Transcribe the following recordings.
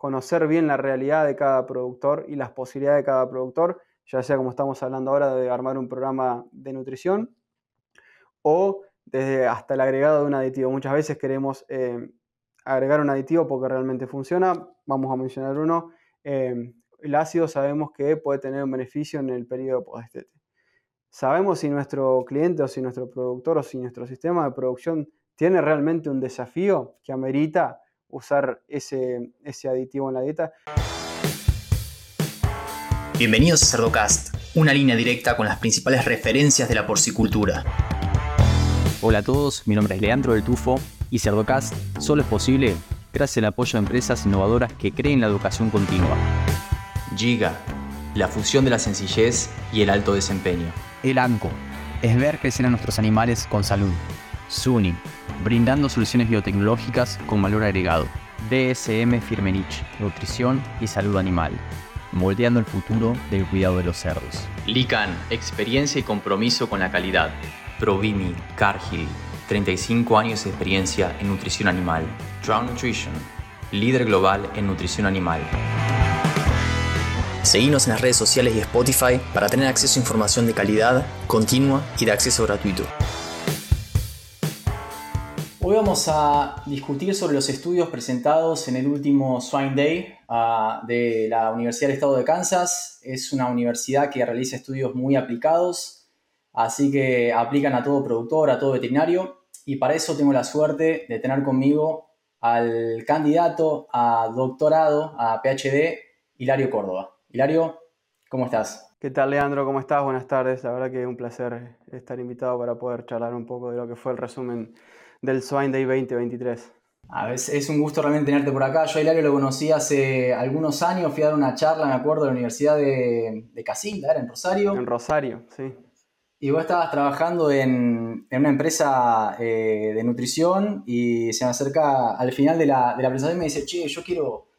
conocer bien la realidad de cada productor y las posibilidades de cada productor, ya sea como estamos hablando ahora de armar un programa de nutrición o desde hasta el agregado de un aditivo. Muchas veces queremos eh, agregar un aditivo porque realmente funciona. Vamos a mencionar uno. Eh, el ácido sabemos que puede tener un beneficio en el periodo postestete. Sabemos si nuestro cliente o si nuestro productor o si nuestro sistema de producción tiene realmente un desafío que amerita usar ese, ese aditivo en la dieta. Bienvenidos a Cerdocast, una línea directa con las principales referencias de la porcicultura. Hola a todos, mi nombre es Leandro del Tufo y Cerdocast solo es posible gracias al apoyo de empresas innovadoras que creen la educación continua. Giga, la fusión de la sencillez y el alto desempeño. El ANCO es ver crecer a nuestros animales con salud. SUNY, brindando soluciones biotecnológicas con valor agregado. DSM Firmenich, nutrición y salud animal, moldeando el futuro del cuidado de los cerdos. Lican, experiencia y compromiso con la calidad. Provimi, Cargill, 35 años de experiencia en nutrición animal. Drown Nutrition, líder global en nutrición animal. Seguimos en las redes sociales y Spotify para tener acceso a información de calidad, continua y de acceso gratuito. Hoy vamos a discutir sobre los estudios presentados en el último Swine Day uh, de la Universidad del Estado de Kansas. Es una universidad que realiza estudios muy aplicados, así que aplican a todo productor, a todo veterinario. Y para eso tengo la suerte de tener conmigo al candidato a doctorado, a PhD, Hilario Córdoba. Hilario, ¿cómo estás? ¿Qué tal, Leandro? ¿Cómo estás? Buenas tardes. La verdad que es un placer estar invitado para poder charlar un poco de lo que fue el resumen del Swine Day 2023. A es, es, un gusto realmente tenerte por acá. Yo a Hilario lo conocí hace algunos años, fui a dar una charla, me acuerdo, de la Universidad de, de Casilda, ¿era en Rosario? En Rosario, sí. Y vos estabas trabajando en, en una empresa eh, de nutrición y se me acerca al final de la, de la presentación y me dice, che, yo quiero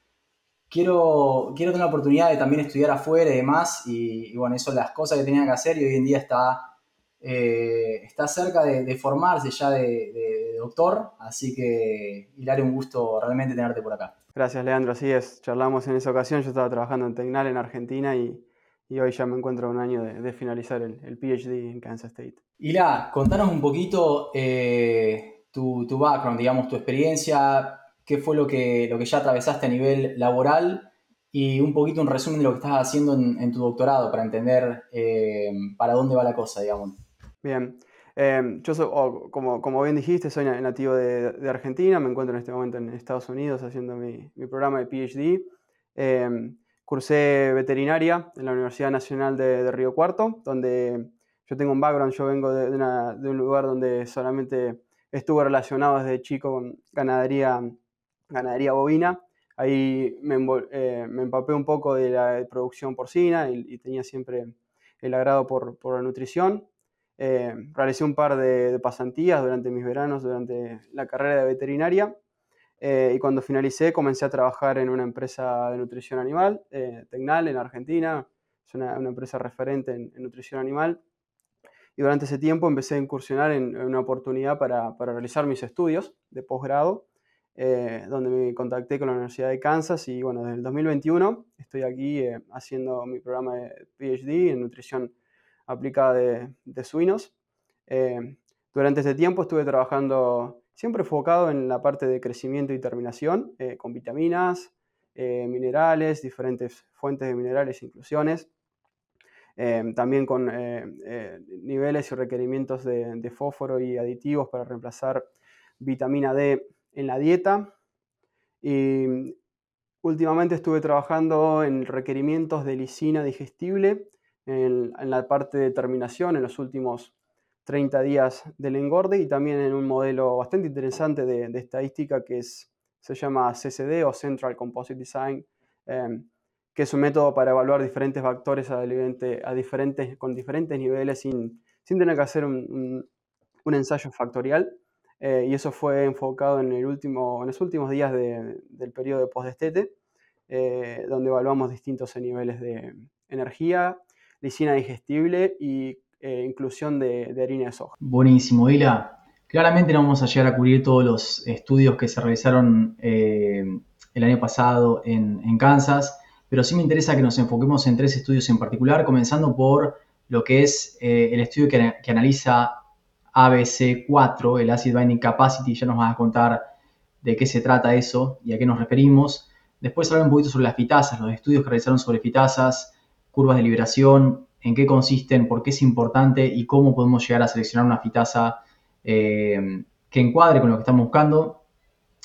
quiero, quiero tener la oportunidad de también estudiar afuera y demás, y, bueno, eso son las cosas que tenía que hacer y hoy en día está, eh, está cerca de, formarse ya de, doctor, así que Hilario, un gusto realmente tenerte por acá. Gracias Leandro, así es, charlamos en esa ocasión, yo estaba trabajando en Tecnal en Argentina y, hoy ya me encuentro un año de, finalizar el, PhD en Kansas State. Hila, contanos un poquito eh, tu, tu background, digamos, tu experiencia, qué fue lo que, lo que ya atravesaste a nivel laboral y un poquito un resumen de lo que estás haciendo en, tu doctorado para entender eh, para dónde va la cosa, digamos. Bien. Em, yo soy, oh, como, como, bien dijiste, soy nativo de, Argentina, me encuentro en este momento en Estados Unidos haciendo mi, mi programa de PhD. Em, cursé veterinaria en la Universidad Nacional de, Río Cuarto, donde yo tengo un background, yo vengo de, de, un lugar donde solamente estuve relacionado desde chico con ganadería ganadería bovina. Ahí me, eh, empapé un poco de la producción porcina y, tenía siempre el agrado por, la nutrición. Eh, realicé un par de, pasantías durante mis veranos, durante la carrera de veterinaria. Eh, y cuando finalicé comencé a trabajar en una empresa de nutrición animal, Tecnal, en Argentina. Es una, empresa referente en, nutrición animal. Y durante ese tiempo empecé a incursionar en, una oportunidad para, para, realizar mis estudios de posgrado eh, donde me contacté con la Universidad de Kansas y bueno, desde el 2021 estoy aquí eh, haciendo mi programa de PhD en nutrición aplicada de, suinos. Eh, durante este tiempo estuve trabajando siempre enfocado en la parte de crecimiento y terminación, con vitaminas, minerales, diferentes fuentes de minerales e inclusiones. también con niveles y requerimientos de, de fósforo y aditivos para reemplazar vitamina D en la dieta. Y últimamente estuve trabajando en requerimientos de lisina digestible en, la parte de terminación en los últimos 30 días del engorde y también en un modelo bastante interesante de, estadística que es, se llama CCD o Central Composite Design, em, que es un método para evaluar diferentes factores a, a diferentes, con diferentes niveles sin, sin tener que hacer un, un ensayo factorial. Eh, y eso fue enfocado en, el último, en los últimos días del periodo de postdestete, eh, donde evaluamos distintos niveles de energía, lisina digestible y eh, inclusión de, harina de soja. Buenísimo, Hila. Claramente no vamos a llegar a cubrir todos los estudios que se realizaron el año pasado en, Kansas, pero sí me interesa que nos enfoquemos en tres estudios en particular, comenzando por lo que es eh, el estudio que, que analiza ABC4, el Acid Binding Capacity, ya nos vas a contar de qué se trata eso y a qué nos referimos. Después hablar un poquito sobre las fitasas, los estudios que realizaron sobre fitasas, curvas de liberación, en qué consisten, por qué es importante y cómo podemos llegar a seleccionar una fitasa eh, que encuadre con lo que estamos buscando.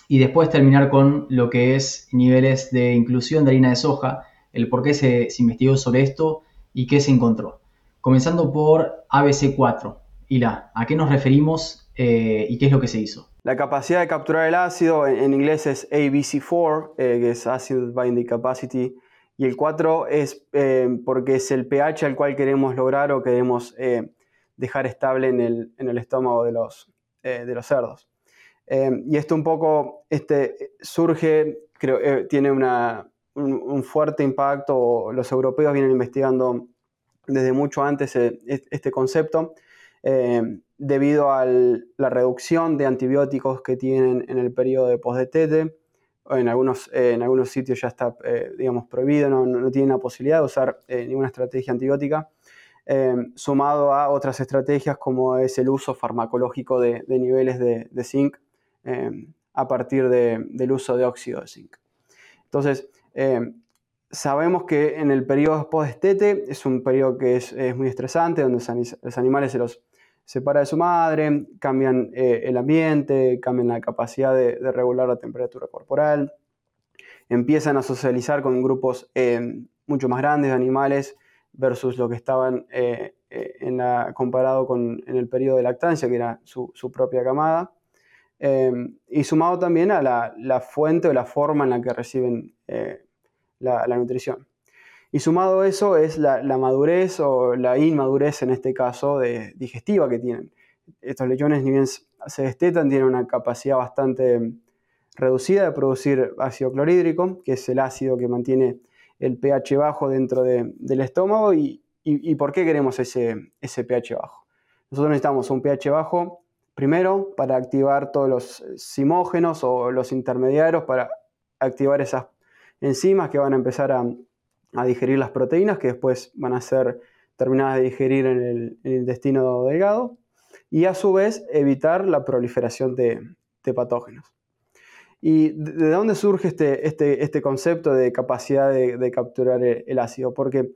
Y después terminar con lo que es niveles de inclusión de harina de soja, el por qué se, investigó sobre esto y qué se encontró. Comenzando por ABC4. Ila, ¿a qué nos referimos eh, y qué es lo que se hizo? La capacidad de capturar el ácido en, inglés es ABC4, eh, que es Acid Binding Capacity, y el 4 es porque es el pH al cual queremos lograr o queremos dejar estable en el, en el estómago de los, eh, de los cerdos. Eh, y esto un poco este, surge, creo, eh, tiene una, un, fuerte impacto, los europeos vienen investigando desde mucho antes este concepto, debido a la reducción de antibióticos que tienen en el periodo de postdetete. En algunos, en algunos sitios ya está, digamos, prohibido, no, no, tienen la posibilidad de usar ninguna estrategia antibiótica. Sumado a otras estrategias como es el uso farmacológico de, niveles de, zinc a partir del uso de óxido de zinc. Entonces, em, sabemos que en el periodo post-estete es un periodo que es, muy estresante, donde los animales se los separa de su madre, cambian eh, el ambiente, cambian la capacidad de, regular la temperatura corporal, empiezan a socializar con grupos mucho más grandes de animales versus lo que estaban eh, eh, en la, comparado con en el periodo de lactancia, que era su, propia camada, eh, y sumado también a la, fuente o la forma en la que reciben la, nutrición. Y sumado a eso es la, madurez o la inmadurez en este caso de, digestiva que tienen. Estos lechones ni bien se destetan, tienen una capacidad bastante reducida de producir ácido clorhídrico, que es el ácido que mantiene el pH bajo dentro del estómago y, por qué queremos ese, ese pH bajo. Nosotros necesitamos un pH bajo primero para activar todos los simógenos o los intermediarios para activar esas enzimas que van a empezar a, digerir las proteínas que después van a ser terminadas de digerir en el, intestino delgado y a su vez evitar la proliferación de patógenos. ¿Y de dónde surge este, este, este concepto de capacidad de, capturar el, ácido? Porque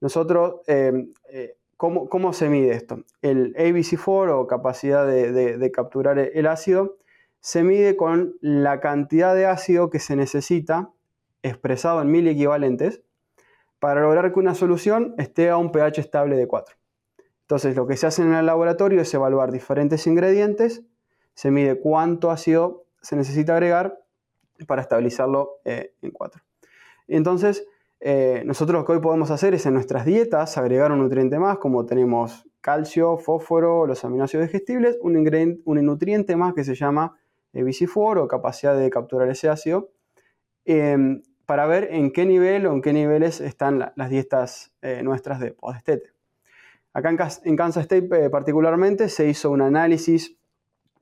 nosotros, eh, eh, ¿cómo, se mide esto? El ABC4 o capacidad de, capturar el ácido se mide con la cantidad de ácido que se necesita, expresado en mil equivalentes, para lograr que una solución esté a un pH estable de 4. Entonces, lo que se hace en el laboratorio es evaluar diferentes ingredientes, se mide cuánto ácido se necesita agregar para estabilizarlo eh, en 4. Entonces, eh, nosotros lo que hoy podemos hacer es en nuestras dietas agregar un nutriente más, como tenemos calcio, fósforo, los aminoácidos digestibles, un, nutriente más que se llama BC4 o capacidad de capturar ese ácido, em, para ver en qué nivel o en qué niveles están las dietas eh, nuestras de post Acá en, Kansas State particularmente se hizo un análisis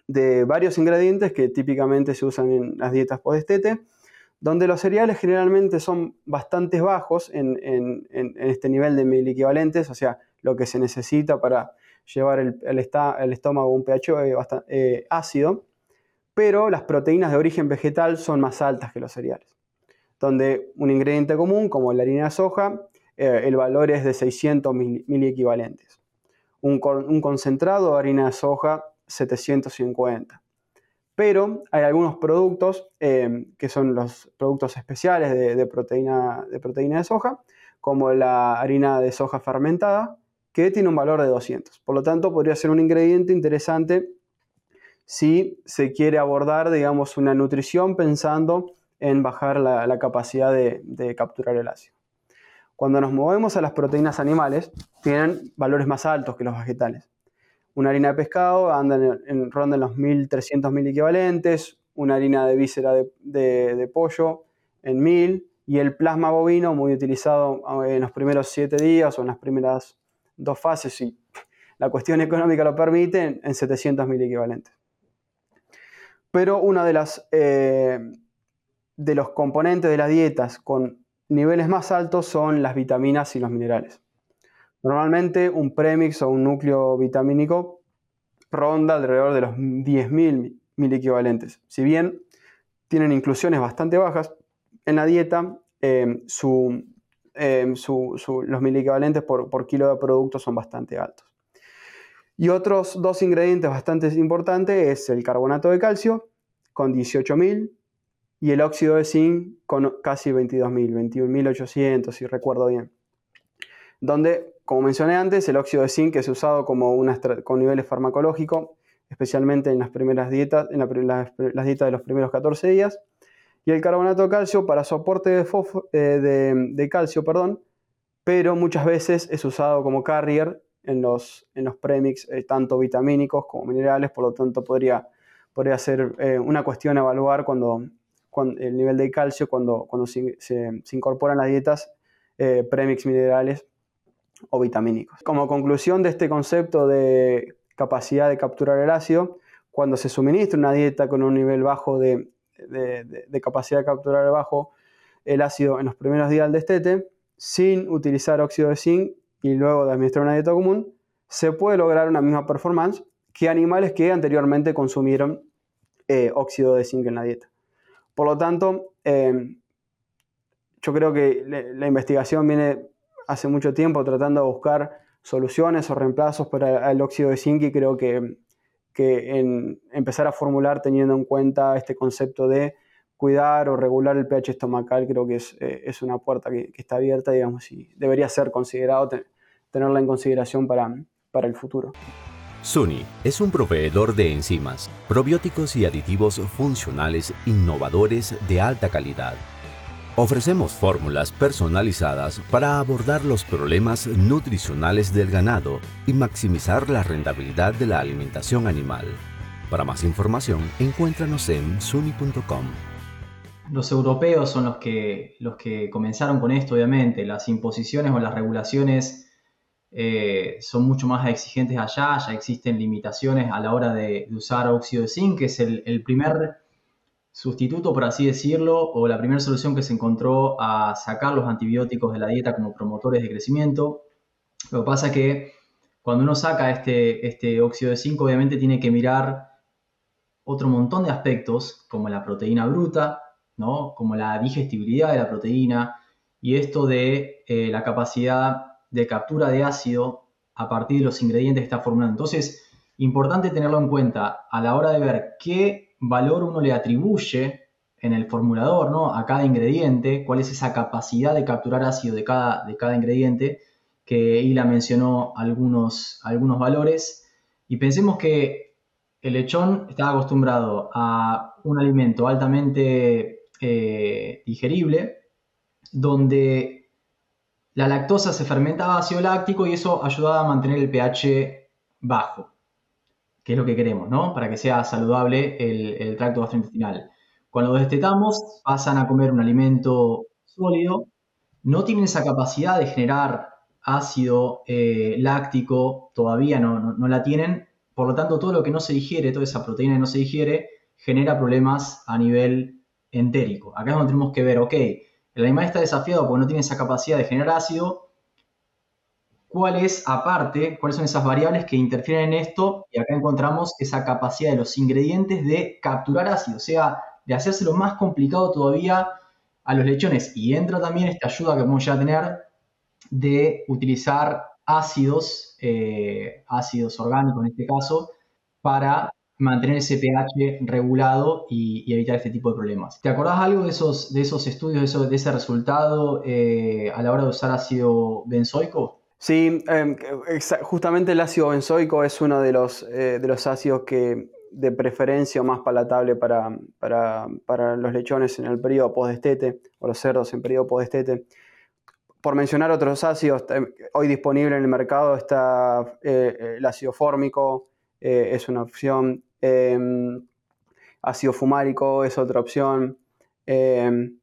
de varios ingredientes que típicamente se usan en las dietas post-estete, donde los cereales generalmente son bastante bajos en, este nivel de mil equivalentes, o sea, lo que se necesita para llevar el, estómago a un pH eh, bastante, eh, ácido, pero las proteínas de origen vegetal son más altas que los cereales, donde un ingrediente común, como la harina de soja, eh, el valor es de 600 mil, equivalentes. Un, concentrado de harina de soja 750. Pero hay algunos productos eh, que son los productos especiales de, proteína, de proteína de soja, como la harina de soja fermentada, que tiene un valor de 200. Por lo tanto, podría ser un ingrediente interesante si se quiere abordar, digamos, una nutrición pensando en bajar la, capacidad de, capturar el ácido. Cuando nos movemos a las proteínas animales, tienen valores más altos que los vegetales. Una harina de pescado anda en, ronda en los 1300 mil equivalentes, una harina de víscera de, pollo en 1000 y el plasma bovino muy utilizado en los primeros 7 días o en las primeras dos fases, si la cuestión económica lo permite, en 700 mil equivalentes. Pero una de las, eh, de los componentes de las dietas con niveles más altos son las vitaminas y los minerales. Normalmente un premix o un núcleo vitamínico ronda alrededor de los 10.000 equivalentes. Si bien tienen inclusiones bastante bajas, en la dieta em, em, los equivalentes por, por kilo de producto son bastante altos. Y otros dos ingredientes bastante importantes es el carbonato de calcio con 18.000 y el óxido de zinc con casi 22.000, 21.800 si recuerdo bien. Donde, como mencioné antes, el óxido de zinc es usado como con niveles farmacológicos, especialmente en las primeras dietas, en las, dietas de los primeros 14 días, y el carbonato de calcio para soporte de, eh, de, calcio, perdón, pero muchas veces es usado como carrier en los, en los premix, eh, tanto vitamínicos como minerales, por lo tanto podría, podría ser eh, una cuestión evaluar cuando, el nivel de calcio cuando, cuando se, incorporan las dietas eh, premix minerales o vitamínicos. Como conclusión de este concepto de capacidad de capturar el ácido, cuando se suministra una dieta con un nivel bajo de, capacidad de capturar bajo el ácido en los primeros días del destete, sin utilizar óxido de zinc y luego de administrar una dieta común, se puede lograr una misma performance que animales que anteriormente consumieron eh, óxido de zinc en la dieta. Por lo tanto, em, yo creo que la investigación viene hace mucho tiempo tratando de buscar soluciones o reemplazos para el óxido de zinc y creo que, en empezar a formular teniendo en cuenta este concepto de cuidar o regular el pH estomacal creo que es, eh, una puerta que, está abierta, digamos, y debería ser considerado, tenerla en consideración para, para el futuro. Suni es un proveedor de enzimas, probióticos y aditivos funcionales innovadores de alta calidad. Ofrecemos fórmulas personalizadas para abordar los problemas nutricionales del ganado y maximizar la rentabilidad de la alimentación animal. Para más información, encuéntranos en suni.com. Los europeos son los que, los que comenzaron con esto, obviamente. Las imposiciones o las regulaciones eh, son mucho más exigentes allá, ya existen limitaciones a la hora de, usar óxido de zinc, que es el, primer sustituto, por así decirlo, o la primera solución que se encontró a sacar los antibióticos de la dieta como promotores de crecimiento. Lo que pasa es que cuando uno saca este, este óxido de zinc, obviamente tiene que mirar otro montón de aspectos, como la proteína bruta, ¿no? como la digestibilidad de la proteína, y esto de eh, la capacidad de captura de ácido a partir de los ingredientes que está formulando. Entonces, importante tenerlo en cuenta a la hora de ver qué valor uno le atribuye en el formulador ¿no? a cada ingrediente, cuál es esa capacidad de capturar ácido de cada, de cada ingrediente, que Ila mencionó algunos, algunos valores. Y pensemos que el lechón está acostumbrado a un alimento altamente eh, digerible, donde la lactosa se fermentaba ácido láctico y eso ayudaba a mantener el pH bajo, que es lo que queremos, ¿no? Para que sea saludable el, tracto gastrointestinal. Cuando destetamos, pasan a comer un alimento sólido, no tienen esa capacidad de generar ácido eh, láctico, todavía no, no, la tienen, por lo tanto todo lo que no se digiere, toda esa proteína que no se digiere, genera problemas a nivel entérico. Acá es donde tenemos que ver, ok, el animal está desafiado porque no tiene esa capacidad de generar ácido. ¿Cuál es, aparte, cuáles son esas variables que interfieren en esto? Y acá encontramos esa capacidad de los ingredientes de capturar ácido, o sea, de hacérselo más complicado todavía a los lechones. Y entra también esta ayuda que vamos a tener de utilizar ácidos, eh, ácidos orgánicos en este caso, para mantener ese pH regulado y, evitar este tipo de problemas. ¿Te acordás algo de esos, de esos estudios, de, ese resultado eh, a la hora de usar ácido benzoico? Sí, em, justamente el ácido benzoico es uno de los, eh, de los ácidos que de preferencia o más palatable para, para, los lechones en el periodo postdestete o los cerdos en periodo postdestete. Por mencionar otros ácidos, hoy disponible en el mercado está eh, el ácido fórmico, es una opción, Em, ácido fumárico es otra opción. Em,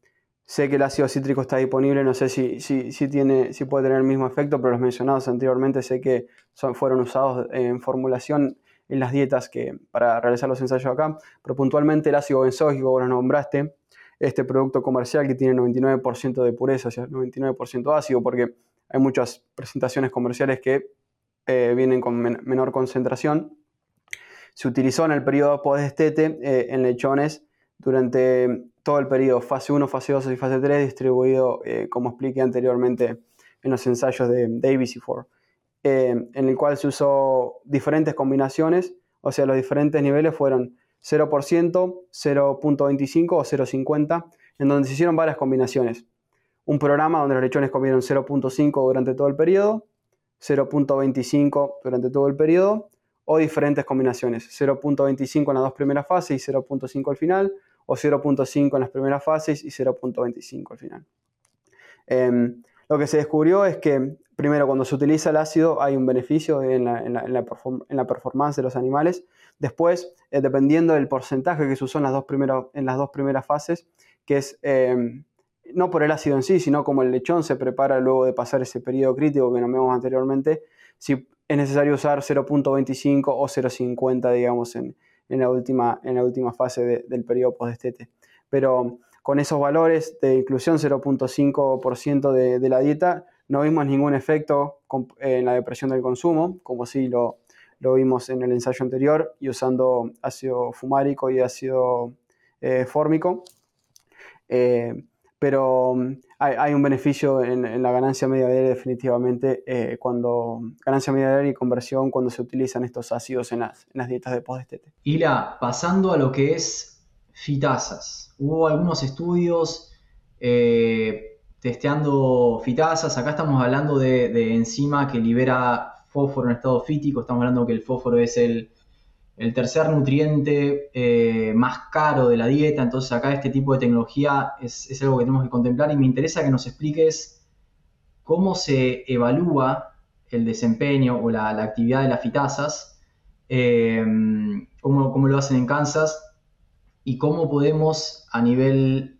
sé que el ácido cítrico está disponible, no sé si, si, tiene, si puede tener el mismo efecto, pero los mencionados anteriormente sé que son, fueron usados en formulación en las dietas que, para realizar los ensayos acá. Pero puntualmente el ácido benzoico, como lo nombraste, este producto comercial que tiene 99% de pureza, o sea, 99% ácido, porque hay muchas presentaciones comerciales que eh, vienen con menor concentración. Se utilizó en el periodo post-destete eh, en lechones durante todo el periodo fase 1, fase 2 y fase 3, distribuido, eh, como expliqué anteriormente en los ensayos de Davis y Ford, en el cual se usó diferentes combinaciones, o sea, los diferentes niveles fueron 0%, 0.25 o 0.50, en donde se hicieron varias combinaciones. Un programa donde los lechones comieron 0.5 durante todo el periodo, 0.25 durante todo el periodo, o diferentes combinaciones, 0.25 en las dos primeras fases y 0.5 al final, o 0.5 en las primeras fases y 0.25 al final. Em, lo que se descubrió es que, primero, cuando se utiliza el ácido hay un beneficio en la, performance de los animales. Después, eh, dependiendo del porcentaje que se usó en las dos, en las dos primeras fases, que es em, no por el ácido en sí, sino como el lechón se prepara luego de pasar ese periodo crítico que nombramos anteriormente, si es necesario usar 0.25 o 0.50, digamos, en, la, última, en la última fase del periodo post-destete. Pero con esos valores de inclusión 0.5% de, de, la dieta, no vimos ningún efecto en la depresión del consumo, como sí lo, lo vimos en el ensayo anterior, y usando ácido fumárico y ácido eh, fórmico. Eh, pero mm, hay, un beneficio en, la ganancia media diaria definitivamente eh, cuando ganancia media diaria y conversión cuando se utilizan estos ácidos en las, dietas de post-estete. Hila, pasando a lo que es fitasas. Hubo algunos estudios eh, testeando fitasas. Acá estamos hablando de, de enzima que libera fósforo en estado fítico. Estamos hablando que el fósforo es el el tercer nutriente eh, más caro de la dieta, entonces acá este tipo de tecnología es, algo que tenemos que contemplar y me interesa que nos expliques cómo se evalúa el desempeño o la, actividad de las fitasas, eh, cómo, lo hacen en Kansas y cómo podemos a nivel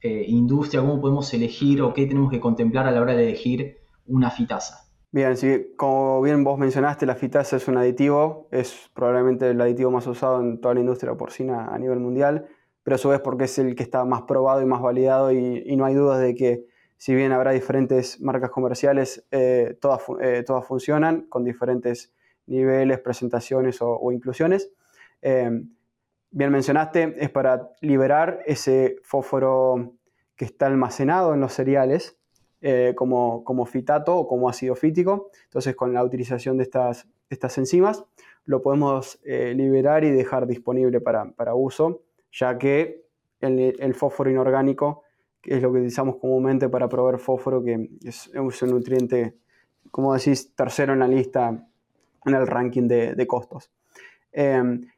eh, industria, cómo podemos elegir o qué tenemos que contemplar a la hora de elegir una fitasa. Bien, sí, como bien vos mencionaste, la fitasa es un aditivo, es probablemente el aditivo más usado en toda la industria porcina a nivel mundial, pero a su vez porque es el que está más probado y más validado y, no hay dudas de que si bien habrá diferentes marcas comerciales, eh, todas, eh, todas funcionan con diferentes niveles, presentaciones o, inclusiones. Em, bien mencionaste, es para liberar ese fósforo que está almacenado en los cereales eh, como, como, fitato o como ácido fítico. Entonces, con la utilización de estas, estas enzimas, lo podemos eh, liberar y dejar disponible para, para uso, ya que el, fósforo inorgánico, que es lo que utilizamos comúnmente para proveer fósforo, que es, un nutriente, como decís, tercero en la lista en el ranking de, costos. Em,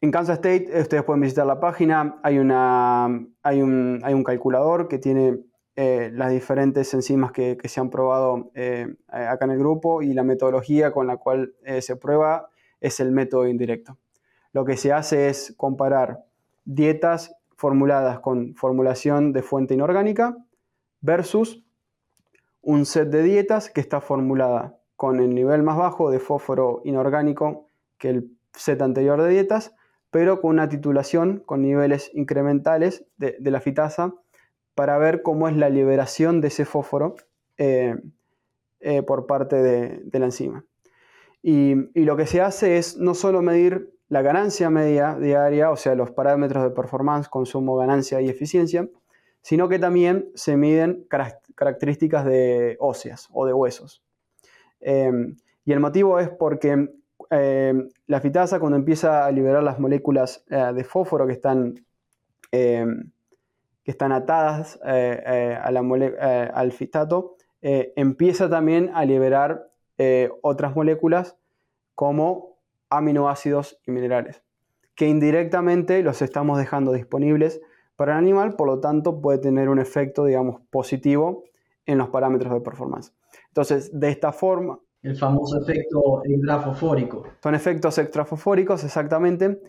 en Kansas State, ustedes pueden visitar la página, hay, una, hay, un, hay un calculador que tiene eh, las diferentes enzimas que, se han probado eh, acá en el grupo y la metodología con la cual eh, se prueba es el método indirecto. Lo que se hace es comparar dietas formuladas con formulación de fuente inorgánica versus un set de dietas que está formulada con el nivel más bajo de fósforo inorgánico que el set anterior de dietas, pero con una titulación con niveles incrementales de la fitasa para ver cómo es la liberación de ese fósforo eh, eh, por parte de, la enzima. Y, lo que se hace es no solo medir la ganancia media diaria, o sea, los parámetros de performance, consumo, ganancia y eficiencia, sino que también se miden características de óseas o de huesos. Eh, y el motivo es porque la fitasa cuando empieza a liberar las moléculas de fósforo que están que están atadas eh, eh, a la eh, al fitato, empieza también a liberar otras moléculas como aminoácidos y minerales, que indirectamente los estamos dejando disponibles para el animal, por lo tanto puede tener un efecto, digamos, positivo en los parámetros de performance. Entonces, de esta forma... El famoso efecto extrafosfórico. Son efectos extrafosfóricos, exactamente,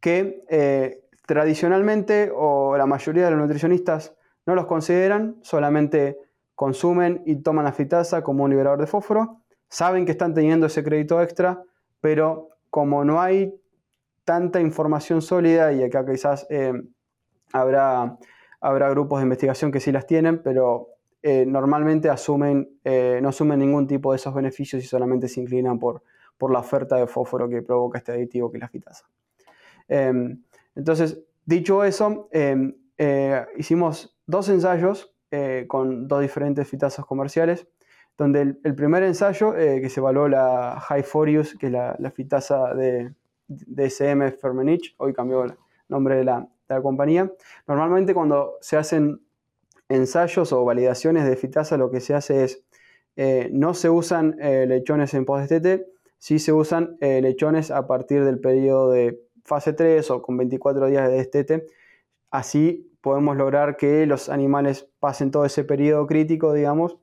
que tradicionalmente o la mayoría de los nutricionistas no los consideran, solamente consumen y toman la fitasa como un liberador de fósforo, saben que están teniendo ese crédito extra, pero como no hay tanta información sólida y acá quizás eh, habrá habrá grupos de investigación que sí las tienen, pero eh, normalmente asumen, eh, no asumen ningún tipo de esos beneficios y solamente se inclinan por, por la oferta de fósforo que provoca este aditivo que es la fitasa. Em, entonces, dicho eso, em, hicimos dos ensayos con dos diferentes fitasas comerciales donde el, primer ensayo, que se evaluó la High Forius, que es la, fitasa de, de SM Fermenich, hoy cambió el nombre de la, compañía. Normalmente cuando se hacen ensayos o validaciones de fitasa, lo que se hace es, eh, no se usan eh, lechones en post-destete, sí se usan eh, lechones a partir del periodo de fase 3 o con 24 días de destete. Así podemos lograr que los animales pasen todo ese periodo crítico, digamos,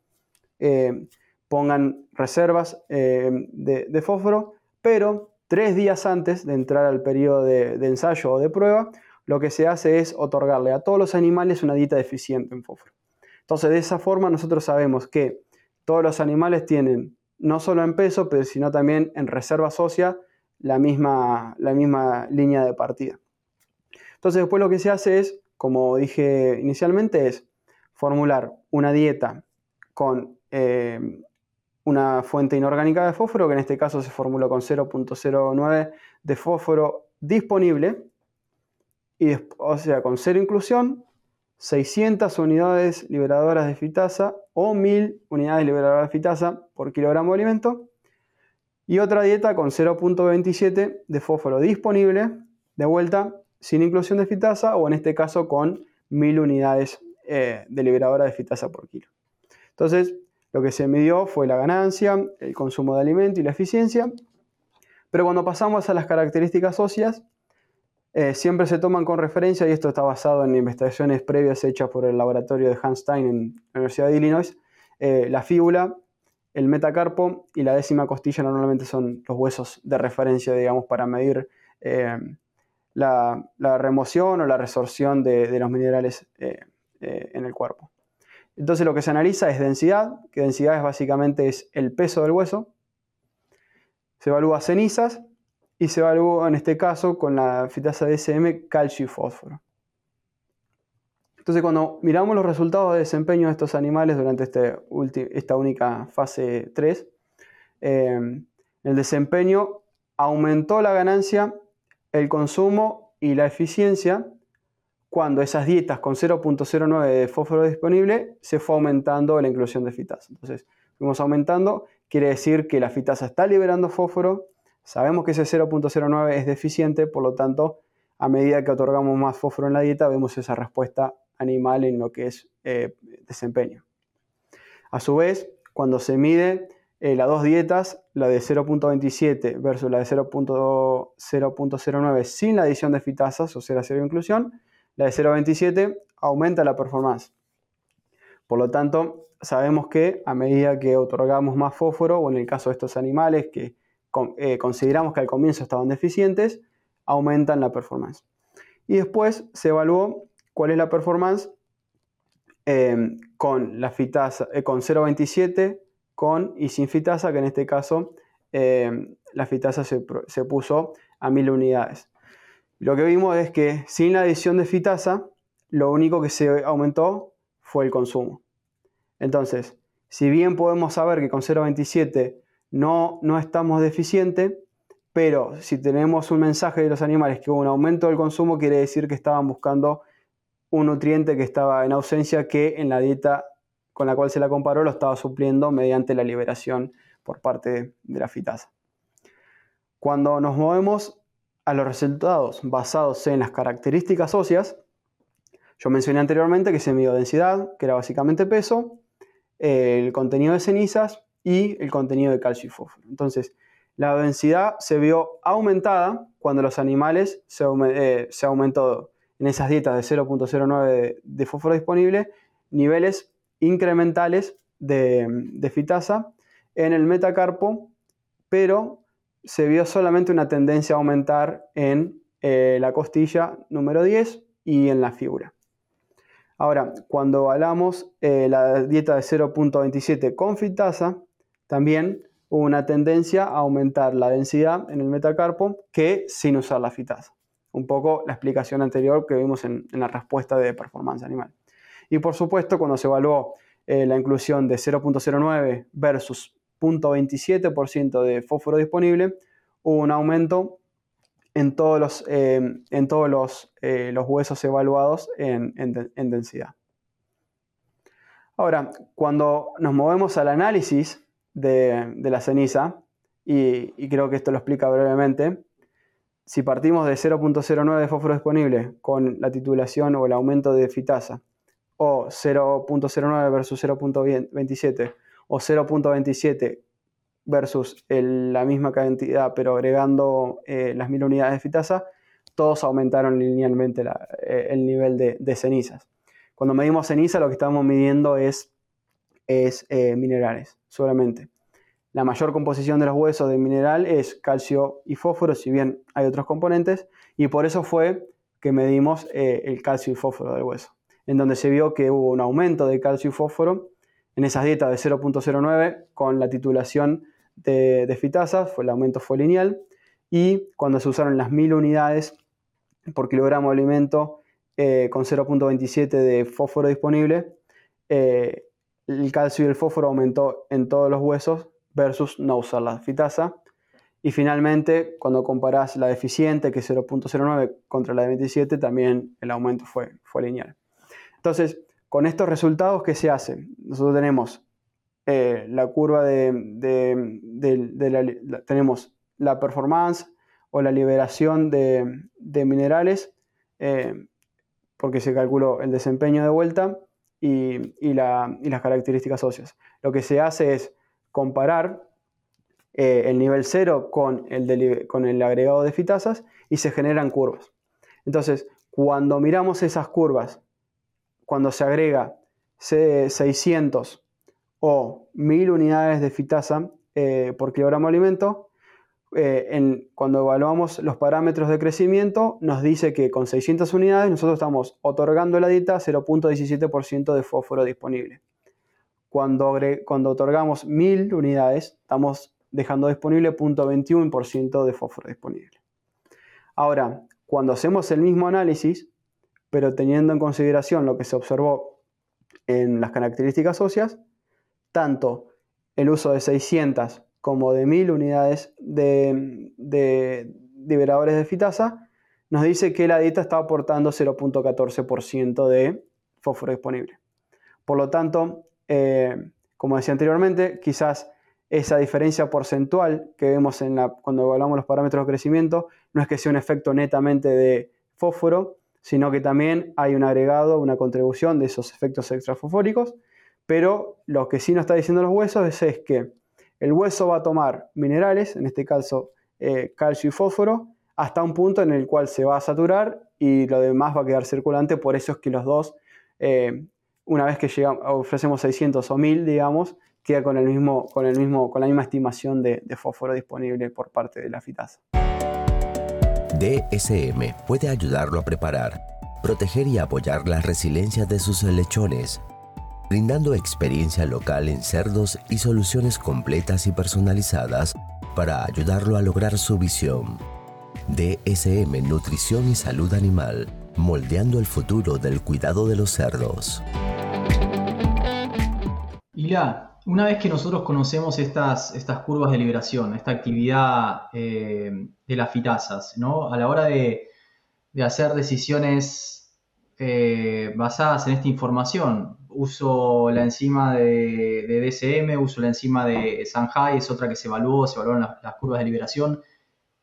pongan reservas de, fósforo, pero tres días antes de entrar al periodo de ensayo o de prueba, lo que se hace es otorgarle a todos los animales una dieta deficiente en fósforo. Entonces, de esa forma nosotros sabemos que todos los animales tienen, no solo en peso, pero sino también en reserva ósea, la misma, la misma línea de partida. Entonces, después lo que se hace es, como dije inicialmente, es formular una dieta con eh, una fuente inorgánica de fósforo, que en este caso se formuló con 0.09 de fósforo disponible, o sea, con cero inclusión, 600 unidades liberadoras de fitasa o 1000 unidades liberadoras de fitasa por kilogramo de alimento. Y otra dieta con 0.27 de fósforo disponible, de vuelta sin inclusión de fitasa o en este caso con 1000 unidades eh, de liberadora de fitasa por kilo. Entonces, lo que se midió fue la ganancia, el consumo de alimento y la eficiencia. Pero cuando pasamos a las características óseas, eh, siempre se toman con referencia, y esto está basado en investigaciones previas hechas por el laboratorio de Hans Stein en la Universidad de Illinois, eh, la fíbula, el metacarpo y la décima costilla normalmente son los huesos de referencia, digamos, para medir eh, la, remoción o la resorción de, los minerales en el cuerpo. Entonces lo que se analiza es densidad, que densidad es básicamente es el peso del hueso. Se evalúa cenizas, y se evaluó en este caso con la fitasa DSM calcio y fósforo. Entonces cuando miramos los resultados de desempeño de estos animales durante este esta única fase 3, eh, el desempeño aumentó la ganancia, el consumo y la eficiencia cuando esas dietas con 0.09 de fósforo disponible se fue aumentando la inclusión de fitasa. Entonces, fuimos aumentando, quiere decir que la fitasa está liberando fósforo, Sabemos que ese 0.09 es deficiente, por lo tanto, a medida que otorgamos más fósforo en la dieta, vemos esa respuesta animal en lo que es eh, desempeño. A su vez, cuando se mide eh, las dos dietas, la de 0.27 versus la de 0.09 sin la adición de fitasas, o sea, la cero inclusión, la de 0.27 aumenta la performance. Por lo tanto, sabemos que a medida que otorgamos más fósforo, o en el caso de estos animales que eh, consideramos que al comienzo estaban deficientes, aumentan la performance. Y después se evaluó cuál es la performance em, con la fitasa, eh, con 0.27, con y sin fitasa, que en este caso em, la fitasa se, se, puso a 1000 unidades. Lo que vimos es que sin la adición de fitasa, lo único que se aumentó fue el consumo. Entonces, si bien podemos saber que con 0.27 no, no estamos deficientes, pero si tenemos un mensaje de los animales que hubo un aumento del consumo, quiere decir que estaban buscando un nutriente que estaba en ausencia que en la dieta con la cual se la comparó lo estaba supliendo mediante la liberación por parte de la fitasa. Cuando nos movemos a los resultados basados en las características óseas, yo mencioné anteriormente que se midió densidad, que era básicamente peso, el contenido de cenizas y el contenido de calcio y fósforo. Entonces, la densidad se vio aumentada cuando los animales se, eh, aumentó en esas dietas de 0.09 de, fósforo disponible, niveles incrementales de, fitasa en el metacarpo, pero se vio solamente una tendencia a aumentar en eh, la costilla número 10 y en la figura. Ahora, cuando hablamos eh, la dieta de 0.27 con fitasa, también hubo una tendencia a aumentar la densidad en el metacarpo que sin usar la fitasa. Un poco la explicación anterior que vimos en, la respuesta de performance animal. Y por supuesto, cuando se evaluó eh, la inclusión de 0.09 versus 0.27% de fósforo disponible, hubo un aumento en todos los, eh, en todos los, eh, los, huesos evaluados en, densidad. Ahora, cuando nos movemos al análisis de, la ceniza, y, creo que esto lo explica brevemente, si partimos de 0.09 de fósforo disponible con la titulación o el aumento de fitasa, o 0.09 versus 0.27, o 0.27 versus la misma cantidad, pero agregando eh, las mil unidades de fitasa, todos aumentaron linealmente eh, el nivel de, cenizas. Cuando medimos ceniza, lo que estamos midiendo es, eh, minerales solamente. La mayor composición de los huesos de mineral es calcio y fósforo, si bien hay otros componentes, y por eso fue que medimos el calcio y fósforo del hueso, en donde se vio que hubo un aumento de calcio y fósforo en esas dietas de 0.09 con la titulación de, fitasa, fue, el aumento fue lineal, y cuando se usaron las 1000 unidades por kilogramo de alimento eh, con 0.27 de fósforo disponible, eh, el calcio y el fósforo aumentó en todos los huesos versus no usar la fitasa. Y finalmente, cuando comparás la deficiente, que es 0.09, contra la de 27, también el aumento fue, fue lineal. Entonces, con estos resultados, ¿qué se hace? Nosotros tenemos eh, la curva de, la, tenemos la performance o la liberación de, minerales, eh, porque se calculó el desempeño de vuelta y, las características óseas. Lo que se hace es comparar eh, el nivel 0 con el, agregado de fitasas y se generan curvas. Entonces, cuando miramos esas curvas, cuando se agrega 600 o 1000 unidades de fitasa eh, por kilogramo de alimento, eh, cuando evaluamos los parámetros de crecimiento, nos dice que con 600 unidades nosotros estamos otorgando la dieta 0.17% de fósforo disponible. Cuando, otorgamos 1000 unidades, estamos dejando disponible 0.21% de fósforo disponible. Ahora, cuando hacemos el mismo análisis, pero teniendo en consideración lo que se observó en las características óseas, tanto el uso de 600 como de 1000 unidades de, liberadores de fitasa, nos dice que la dieta está aportando 0.14% de fósforo disponible. Por lo tanto, eh, como decía anteriormente, quizás esa diferencia porcentual que vemos cuando evaluamos los parámetros de crecimiento no es que sea un efecto netamente de fósforo, sino que también hay un agregado, una contribución de esos efectos extrafosfóricos pero lo que sí nos está diciendo los huesos es, que el hueso va a tomar minerales, en este caso eh, calcio y fósforo, hasta un punto en el cual se va a saturar y lo demás va a quedar circulante. Por eso es que los dos, eh, una vez que ofrecemos 600 o 1000, digamos, queda con, el mismo, con, el mismo, con la misma estimación de, de fósforo disponible por parte de la fitasa. DSM puede ayudarlo a preparar, proteger y apoyar la resiliencia de sus lechones brindando experiencia local en cerdos y soluciones completas y personalizadas para ayudarlo a lograr su visión. DSM Nutrición y Salud Animal, moldeando el futuro del cuidado de los cerdos. Ila, una vez que nosotros conocemos estas, estas curvas de liberación, esta actividad eh, de las fitasas, ¿no? a la hora de, hacer decisiones eh, basadas en esta información, uso la enzima de, DSM, uso la enzima de Shanghai, es otra que se evaluó, se evaluaron las, curvas de liberación.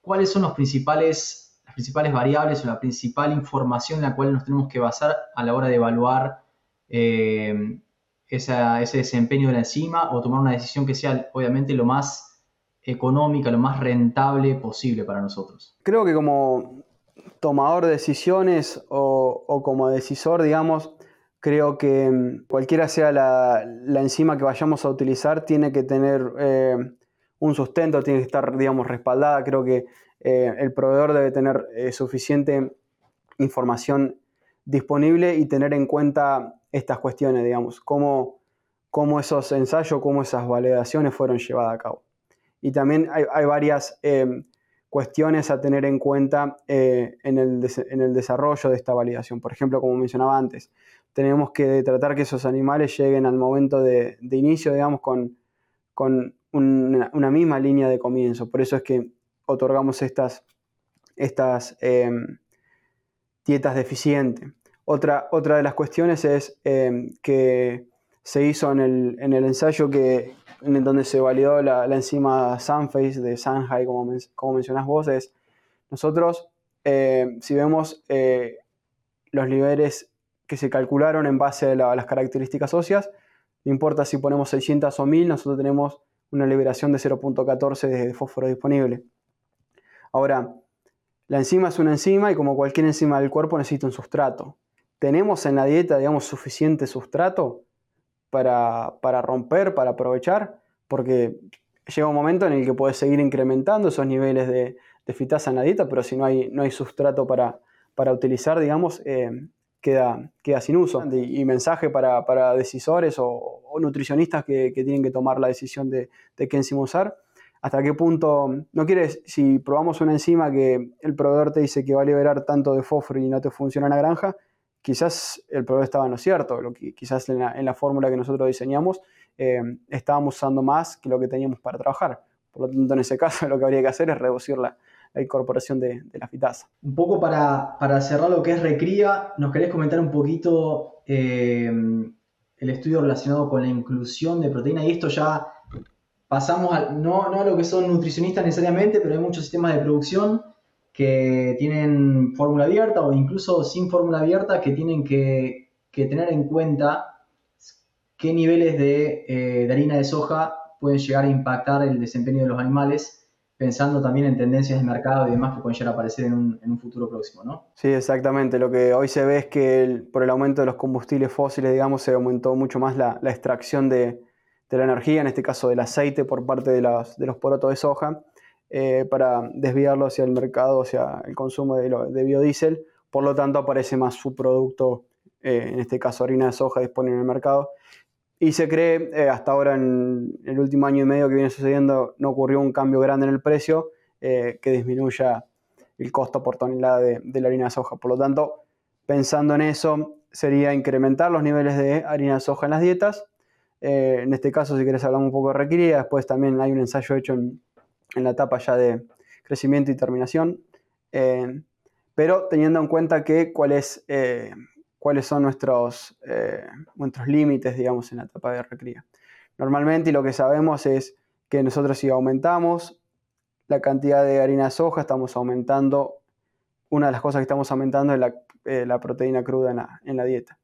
¿Cuáles son los principales, las principales variables o la principal información en la cual nos tenemos que basar a la hora de evaluar eh, ese desempeño de la enzima o tomar una decisión que sea obviamente lo más económica, lo más rentable posible para nosotros? Creo que como tomador de decisiones o, o como decisor, digamos, Creo que mm, cualquiera sea la, enzima que vayamos a utilizar, tiene que tener eh, un sustento, tiene que estar, digamos, respaldada. Creo que eh, el proveedor debe tener eh, suficiente información disponible y tener en cuenta estas cuestiones, digamos, cómo, cómo esos ensayos, cómo esas validaciones fueron llevadas a cabo. Y también hay, varias cuestiones a tener en cuenta eh, en, el desarrollo de esta validación. Por ejemplo, como mencionaba antes, tenemos que tratar que esos animales lleguen al momento de, inicio, digamos, con, con una, misma línea de comienzo. Por eso es que otorgamos estas, estas em, dietas deficientes. Otra, otra de las cuestiones es em, que se hizo en el, en el ensayo que, en donde se validó la, enzima Sunface de Shanghai, como, como mencionás vos, es nosotros, eh, si vemos eh, los niveles que se calcularon en base a, las características óseas, no importa si ponemos 600 o 1000, nosotros tenemos una liberación de 0.14 de fósforo disponible. Ahora, la enzima es una enzima y como cualquier enzima del cuerpo necesita un sustrato. ¿Tenemos en la dieta, digamos, suficiente sustrato? para, romper, para aprovechar, porque llega un momento en el que puedes seguir incrementando esos niveles de, fitasa en la dieta, pero si no hay, no hay sustrato para, para utilizar, digamos, eh, queda, queda sin uso. Y, mensaje para, decisores o, nutricionistas que, tienen que tomar la decisión de, de qué enzima usar. Hasta qué punto, no quieres, si probamos una enzima que el proveedor te dice que va a liberar tanto de fósforo y no te funciona en la granja, quizás el problema estaba en lo cierto, lo que, quizás en la, fórmula que nosotros diseñamos eh, estábamos usando más que lo que teníamos para trabajar. Por lo tanto, en ese caso lo que habría que hacer es reducir la, incorporación de, la fitasa. Un poco para, cerrar lo que es recría, ¿nos querés comentar un poquito eh, el estudio relacionado con la inclusión de proteína? Y esto ya pasamos no, no a lo que son nutricionistas necesariamente, pero hay muchos sistemas de producción que tienen fórmula abierta o incluso sin fórmula abierta que tienen que, tener en cuenta qué niveles eh, de, harina de soja pueden llegar a impactar el desempeño de los animales, pensando también en tendencias de mercado y demás que pueden llegar a aparecer en un, futuro próximo, ¿no? Sí, exactamente. Lo que hoy se ve es que por el aumento de los combustibles fósiles, digamos, se aumentó mucho más la, extracción de, la energía, en este caso del aceite, por parte de los, de porotos de soja eh, para desviarlo hacia el mercado, hacia el consumo de, biodiesel. Por lo tanto, aparece más su producto, eh, en este caso harina de soja, disponible en el mercado. Y se cree, eh, hasta ahora en el último año y medio que viene sucediendo, no ocurrió un cambio grande en el precio que disminuya el costo por tonelada de, la harina de soja. Por lo tanto, pensando en eso, sería incrementar los niveles de harina de soja en las dietas. En este caso, si quieres hablar un poco de requerida, después también hay un ensayo hecho en, en la etapa ya de crecimiento y terminación, eh, pero teniendo en cuenta que eh, cuáles son nuestros, eh, nuestros límites, digamos, en la etapa de recría. Normalmente lo que sabemos es que nosotros si aumentamos la cantidad de harina de soja, estamos aumentando, una de las cosas que estamos aumentando es la, proteína cruda en la, dieta.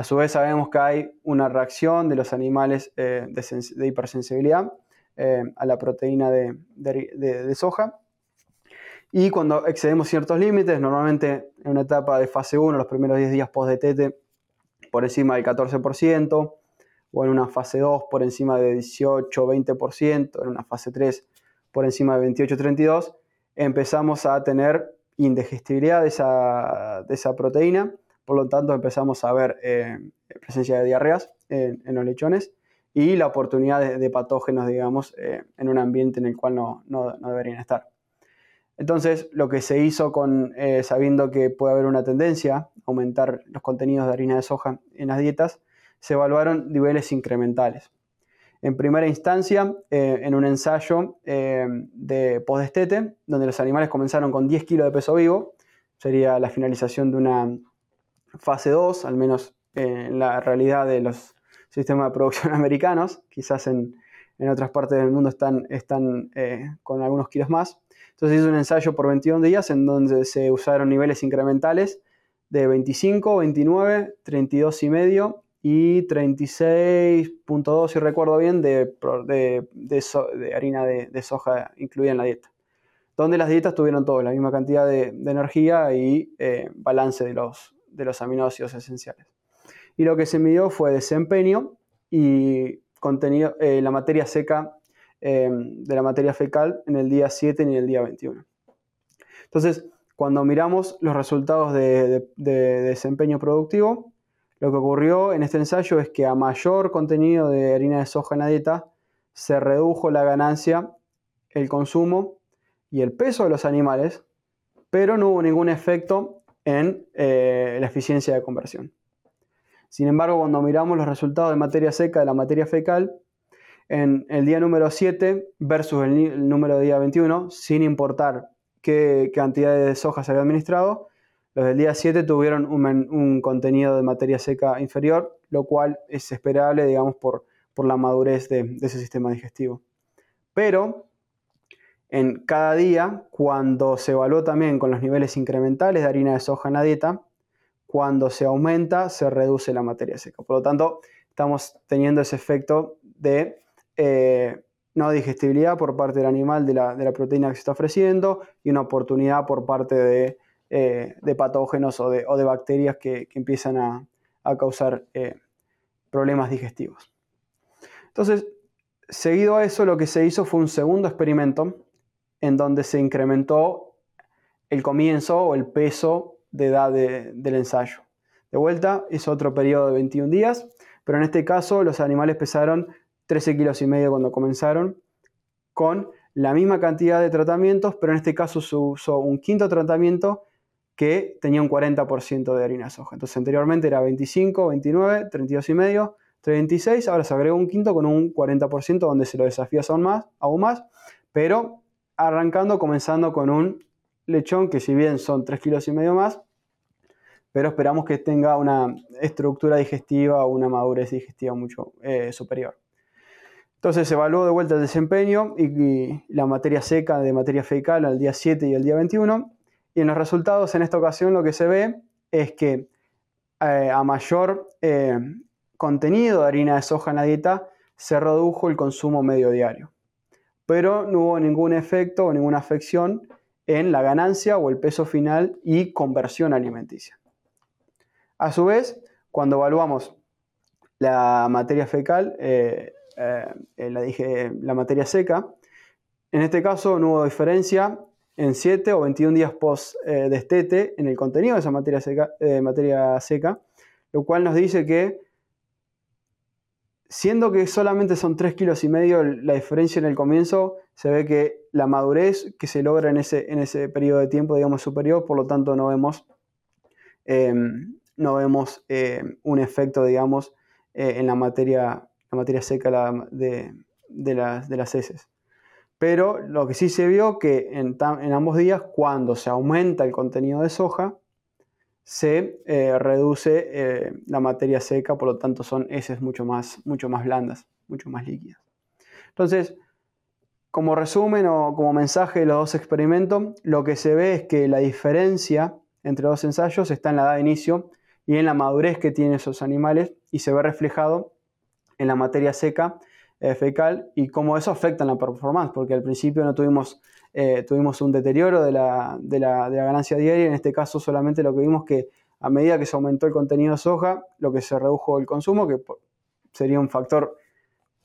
A su vez sabemos que hay una reacción de los animales de hipersensibilidad, eh, a la proteína de, soja. Y cuando excedemos ciertos límites, normalmente en una etapa de fase 1, los primeros 10 días post DTT, por encima del 14%, o en una fase 2 por encima de 18-20%, en una fase 3 por encima de 28-32, empezamos a tener indigestibilidad de esa, proteína, por lo tanto empezamos a ver eh, presencia de diarreas en, los lechones y la oportunidad de, patógenos, digamos, eh, en un ambiente en el cual no, deberían estar. Entonces, lo que se hizo con, eh, sabiendo que puede haber una tendencia a aumentar los contenidos de harina de soja en las dietas, se evaluaron niveles incrementales. En primera instancia, en un ensayo de podestete, donde los animales comenzaron con 10 kilos de peso vivo, sería la finalización de una fase 2, al menos en la realidad de los sistemas de producción americanos, quizás en, otras partes del mundo están, están eh, con algunos kilos más. Entonces hizo un ensayo por 21 días en donde se usaron niveles incrementales de 25, 29, 32,5 y 36.2, si recuerdo bien, de, de, harina de, soja incluida en la dieta. Donde las dietas tuvieron todo, la misma cantidad de, energía y eh, balance de los, de los aminoácidos esenciales y lo que se midió fue desempeño y contenido, eh, la materia seca em, de la materia fecal en el día 7 ni el día 21. Entonces, cuando miramos los resultados de, desempeño productivo, lo que ocurrió en este ensayo es que a mayor contenido de harina de soja en la dieta, se redujo la ganancia, el consumo y el peso de los animales, pero no hubo ningún efecto en eh, la eficiencia de conversión. Sin embargo, cuando miramos los resultados de materia seca de la materia fecal, en el día número 7 versus el, número de día 21, sin importar qué cantidad de soja se había administrado, los del día 7 tuvieron un, contenido de materia seca inferior, lo cual es esperable, digamos, por, por la madurez de, ese sistema digestivo. Pero en cada día, cuando se evaluó también con los niveles incrementales de harina de soja en la dieta, cuando se aumenta, se reduce la materia seca. Por lo tanto, estamos teniendo ese efecto de eh, no digestibilidad por parte del animal de la, proteína que se está ofreciendo y una oportunidad por parte de, eh, patógenos o de, bacterias que, empiezan a, causar eh, problemas digestivos. Entonces, seguido a eso, lo que se hizo fue un segundo experimento en donde se incrementó el comienzo o el peso de edad del ensayo. De vuelta, es otro periodo de 21 días, pero en este caso los animales pesaron 13 kilos y medio cuando comenzaron, con la misma cantidad de tratamientos, pero en este caso se usó un quinto tratamiento que tenía un 40% de harina de soja. Entonces anteriormente era 25, 29, 32 y medio, 36, ahora se agregó un quinto con un 40% donde se lo desafía aún más, aún más, pero arrancando, comenzando con un lechón que si bien son 3 kilos y medio más, pero esperamos que tenga una estructura digestiva o una madurez digestiva mucho eh, superior. Entonces se evaluó de vuelta el desempeño y, la materia seca de materia fecal al día 7 y al día 21. Y en los resultados en esta ocasión lo que se ve es que eh, a mayor eh, contenido de harina de soja en la dieta se redujo el consumo medio diario. Pero no hubo ningún efecto o ninguna afección en la ganancia o el peso final y conversión alimenticia. A su vez, cuando evaluamos la materia fecal, eh, eh, la, dije, la materia seca. En este caso no hubo diferencia en 7 o 21 días post eh, destete en el contenido de esa materia seca, eh, materia seca, lo cual nos dice que siendo que solamente son 3 kilos y medio la diferencia en el comienzo, se ve que la madurez que se logra en ese, en ese periodo de tiempo, digamos, superior, por lo tanto no vemos, em, no vemos em, un efecto, digamos, en la materia la materia seca de, las, de las heces. Pero lo que sí se vio que en, ambos días, cuando se aumenta el contenido de soja, se eh, reduce eh, la materia seca, por lo tanto son heces mucho más, mucho más blandas, mucho más líquidas. Entonces, como resumen o como mensaje de los dos experimentos, lo que se ve es que la diferencia entre los dos ensayos está en la edad de inicio y en la madurez que tienen esos animales y se ve reflejado en la materia seca eh, fecal y cómo eso afecta en la performance, porque al principio no tuvimos, eh, tuvimos un deterioro de la, de, la, ganancia diaria, en este caso solamente lo que vimos que a medida que se aumentó el contenido de soja, lo que se redujo el consumo, que sería un factor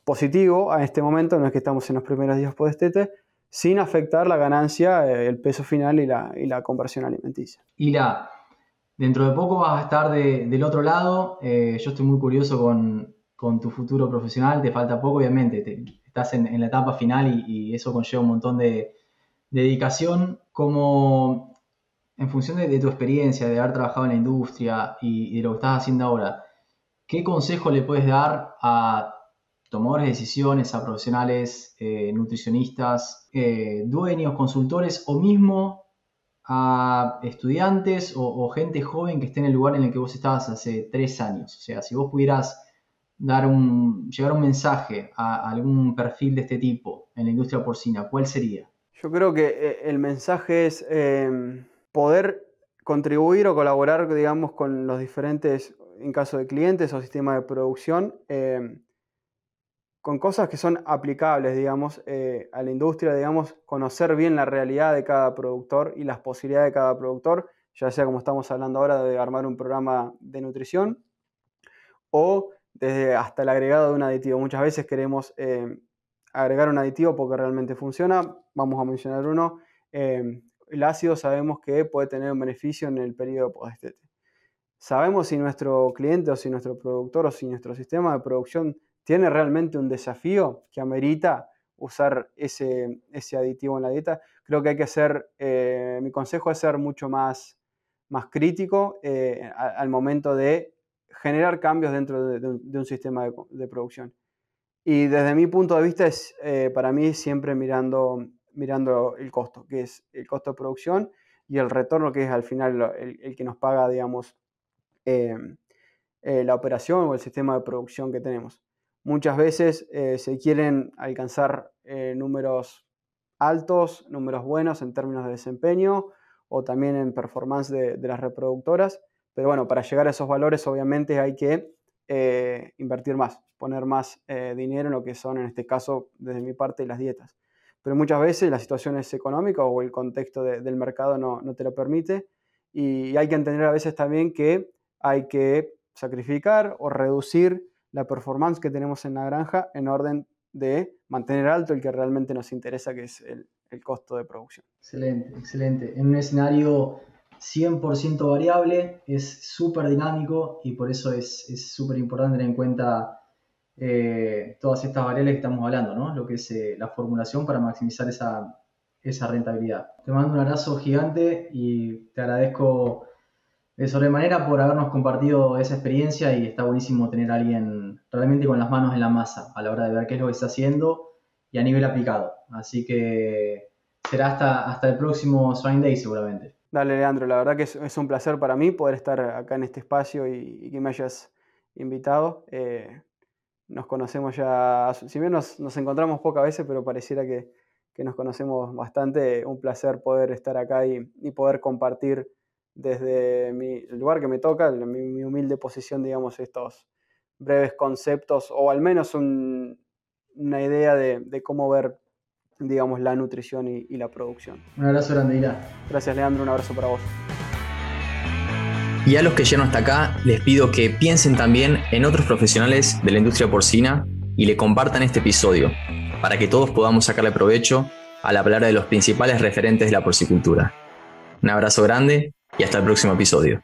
positivo a este momento, no es que estamos en los primeros días post-estete, sin afectar la ganancia, eh, el peso final y la, y la conversión alimenticia. Y la, dentro de poco vas a estar del otro lado, yo estoy muy curioso con, con tu futuro profesional, te falta poco, obviamente, estás en, la etapa final y, eso conlleva un montón de, dedicación, como en función de, tu experiencia, de haber trabajado en la industria y, de lo que estás haciendo ahora, ¿qué consejo le puedes dar a tomadores de decisiones, a profesionales, eh, nutricionistas, eh, dueños, consultores o mismo a estudiantes o, gente joven que esté en el lugar en el que vos estabas hace tres años? O sea, si vos pudieras dar un, llevar un mensaje a, algún perfil de este tipo en la industria porcina, ¿cuál sería? Yo creo que eh, el mensaje es em, poder contribuir o colaborar, digamos, con los diferentes, en caso de clientes o sistemas de producción, em, con cosas que son aplicables, digamos, eh, a la industria, digamos, conocer bien la realidad de cada productor y las posibilidades de cada productor, ya sea como estamos hablando ahora de armar un programa de nutrición o desde hasta el agregado de un aditivo. Muchas veces queremos eh, agregar un aditivo porque realmente funciona. Vamos a mencionar uno. Eh, el ácido sabemos que puede tener un beneficio en el periodo post Sabemos si nuestro cliente o si nuestro productor o si nuestro sistema de producción tiene realmente un desafío que amerita usar ese, ese aditivo en la dieta. Creo que hay que ser, eh, mi consejo es ser mucho más, más crítico eh, al momento de generar cambios dentro de, un, sistema de, producción. Y desde mi punto de vista es eh, para mí siempre mirando, mirando el costo, que es el costo de producción y el retorno, que es al final el, que nos paga, digamos, la operación o el sistema de producción que tenemos. Muchas veces se quieren alcanzar números altos, números buenos en términos de desempeño o también en performance de, las reproductoras. Pero bueno, para llegar a esos valores obviamente hay que eh, invertir más, poner más eh, dinero en lo que son, en este caso, desde mi parte, las dietas. Pero muchas veces la situación es económica o el contexto del mercado no, no, te lo permite y hay que entender a veces también que hay que sacrificar o reducir la performance que tenemos en la granja en orden de mantener alto el que realmente nos interesa, que es el, costo de producción. Excelente, excelente. En un escenario 100% variable, es súper dinámico y por eso es súper importante tener en cuenta eh, todas estas variables que estamos hablando, ¿no? Lo que es eh, la formulación para maximizar esa, esa rentabilidad. Te mando un abrazo gigante y te agradezco de sobremanera por habernos compartido esa experiencia y está buenísimo tener a alguien realmente con las manos en la masa a la hora de ver qué es lo que está haciendo y a nivel aplicado. Así que será hasta, hasta el próximo Swine Day seguramente. Dale, Leandro, la verdad que es, un placer para mí poder estar acá en este espacio y, que me hayas invitado. Eh, nos conocemos ya, si bien nos, encontramos pocas veces, pero pareciera que, nos conocemos bastante. Un placer poder estar acá y, poder compartir desde mi, el lugar que me toca, mi, mi humilde posición, digamos, estos breves conceptos o al menos una idea de, cómo ver, digamos, la nutrición y, la producción. Un abrazo grande, Ira. Gracias, Leandro. Un abrazo para vos. Y a los que llegan hasta acá, les pido que piensen también en otros profesionales de la industria porcina y le compartan este episodio para que todos podamos sacarle provecho a la palabra de los principales referentes de la porcicultura. Un abrazo grande y hasta el próximo episodio.